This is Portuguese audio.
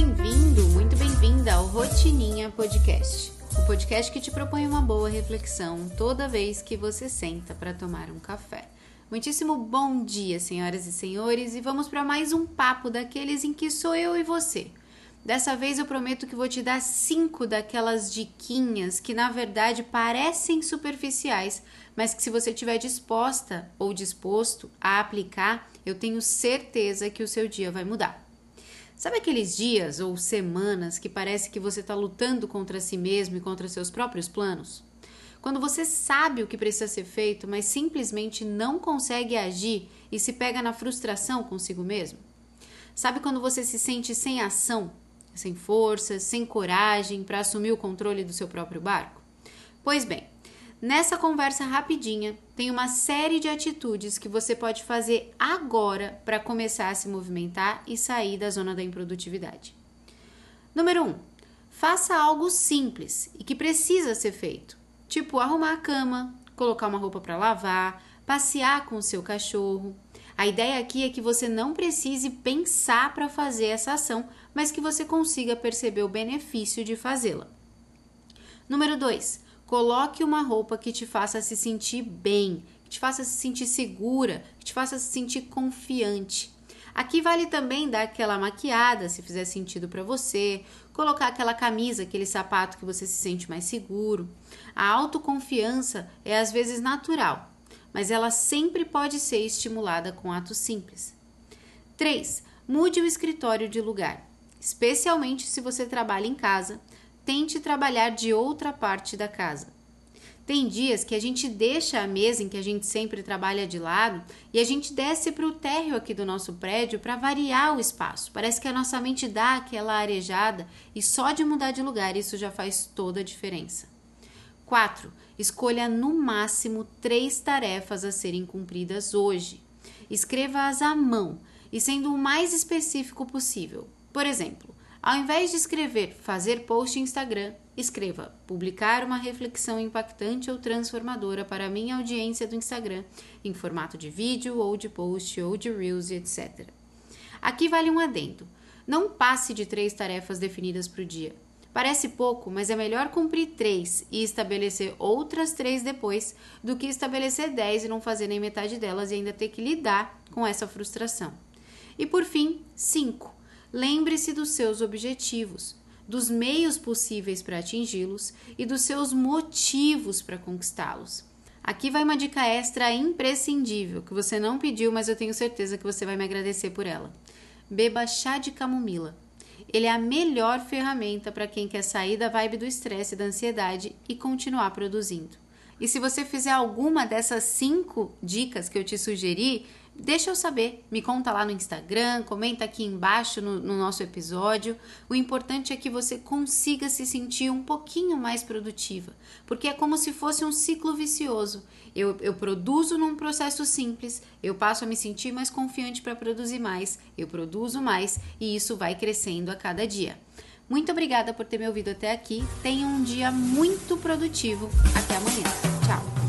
bem-vindo, muito bem-vinda ao Rotininha Podcast. O podcast que te propõe uma boa reflexão toda vez que você senta para tomar um café. Muitíssimo bom dia, senhoras e senhores, e vamos para mais um papo daqueles em que sou eu e você. Dessa vez eu prometo que vou te dar cinco daquelas diquinhas que na verdade parecem superficiais, mas que se você estiver disposta ou disposto a aplicar, eu tenho certeza que o seu dia vai mudar. Sabe aqueles dias ou semanas que parece que você está lutando contra si mesmo e contra seus próprios planos? Quando você sabe o que precisa ser feito, mas simplesmente não consegue agir e se pega na frustração consigo mesmo? Sabe quando você se sente sem ação, sem força, sem coragem para assumir o controle do seu próprio barco? Pois bem, Nessa conversa rapidinha, tem uma série de atitudes que você pode fazer agora para começar a se movimentar e sair da zona da improdutividade. Número 1. Um, faça algo simples e que precisa ser feito, tipo arrumar a cama, colocar uma roupa para lavar, passear com o seu cachorro. A ideia aqui é que você não precise pensar para fazer essa ação, mas que você consiga perceber o benefício de fazê-la. Número 2 Coloque uma roupa que te faça se sentir bem, que te faça se sentir segura, que te faça se sentir confiante. Aqui vale também dar aquela maquiada, se fizer sentido para você, colocar aquela camisa, aquele sapato que você se sente mais seguro. A autoconfiança é às vezes natural, mas ela sempre pode ser estimulada com atos simples. 3. Mude o escritório de lugar, especialmente se você trabalha em casa tente trabalhar de outra parte da casa. Tem dias que a gente deixa a mesa em que a gente sempre trabalha de lado e a gente desce para o térreo aqui do nosso prédio para variar o espaço. Parece que a nossa mente dá aquela arejada e só de mudar de lugar isso já faz toda a diferença. 4. Escolha no máximo três tarefas a serem cumpridas hoje. Escreva-as à mão e sendo o mais específico possível. Por exemplo, ao invés de escrever fazer post Instagram, escreva publicar uma reflexão impactante ou transformadora para a minha audiência do Instagram, em formato de vídeo ou de post ou de reels, etc. Aqui vale um adendo. Não passe de três tarefas definidas para o dia. Parece pouco, mas é melhor cumprir três e estabelecer outras três depois do que estabelecer dez e não fazer nem metade delas e ainda ter que lidar com essa frustração. E por fim, cinco Lembre-se dos seus objetivos, dos meios possíveis para atingi-los e dos seus motivos para conquistá-los. Aqui vai uma dica extra imprescindível que você não pediu, mas eu tenho certeza que você vai me agradecer por ela. Beba chá de camomila. Ele é a melhor ferramenta para quem quer sair da vibe do estresse e da ansiedade e continuar produzindo. E se você fizer alguma dessas cinco dicas que eu te sugeri, Deixa eu saber, me conta lá no Instagram, comenta aqui embaixo no, no, nosso episódio. O importante é que você consiga se sentir um pouquinho mais produtiva, porque é como se fosse um ciclo vicioso. Eu, eu produzo num processo simples, eu passo a me sentir mais confiante para produzir mais, eu produzo mais e isso vai crescendo a cada dia. Muito obrigada por ter me ouvido até aqui. Tenha um dia muito produtivo. Até amanhã. Tchau.